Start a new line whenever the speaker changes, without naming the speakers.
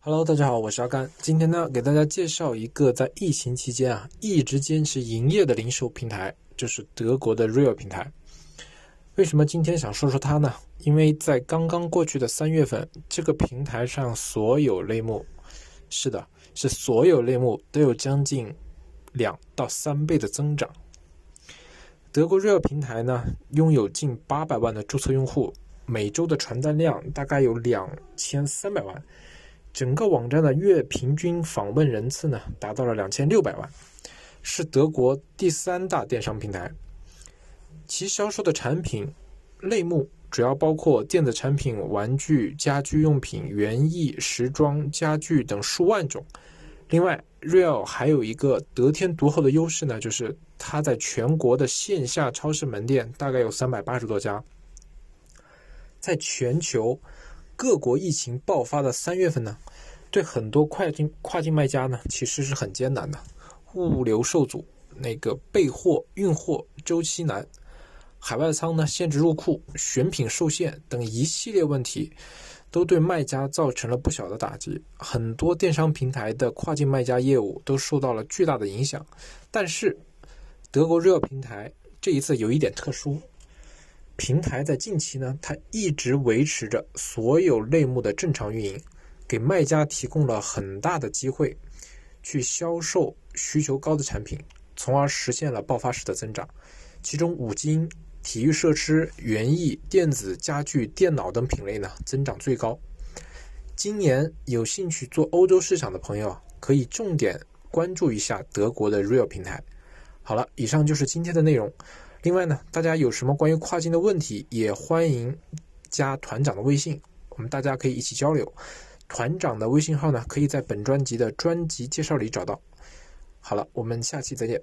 Hello，大家好，我是阿甘。今天呢，给大家介绍一个在疫情期间啊一直坚持营业的零售平台，就是德国的 Real 平台。为什么今天想说说它呢？因为在刚刚过去的三月份，这个平台上所有类目，是的，是所有类目都有将近两到三倍的增长。德国 Real 平台呢，拥有近八百万的注册用户，每周的传单量大概有两千三百万。整个网站的月平均访问人次呢，达到了两千六百万，是德国第三大电商平台。其销售的产品类目主要包括电子产品、玩具、家居用品、园艺、时装、家具等数万种。另外，Real 还有一个得天独厚的优势呢，就是它在全国的线下超市门店大概有三百八十多家，在全球。各国疫情爆发的三月份呢，对很多跨境跨境卖家呢，其实是很艰难的，物流受阻，那个备货运货周期难，海外仓呢限制入库，选品受限等一系列问题，都对卖家造成了不小的打击。很多电商平台的跨境卖家业务都受到了巨大的影响。但是，德国 Real 平台这一次有一点特殊。平台在近期呢，它一直维持着所有类目的正常运营，给卖家提供了很大的机会，去销售需求高的产品，从而实现了爆发式的增长。其中，五金、体育设施、园艺、电子、家具、电脑等品类呢，增长最高。今年有兴趣做欧洲市场的朋友，可以重点关注一下德国的 Real 平台。好了，以上就是今天的内容。另外呢，大家有什么关于跨境的问题，也欢迎加团长的微信，我们大家可以一起交流。团长的微信号呢，可以在本专辑的专辑介绍里找到。好了，我们下期再见。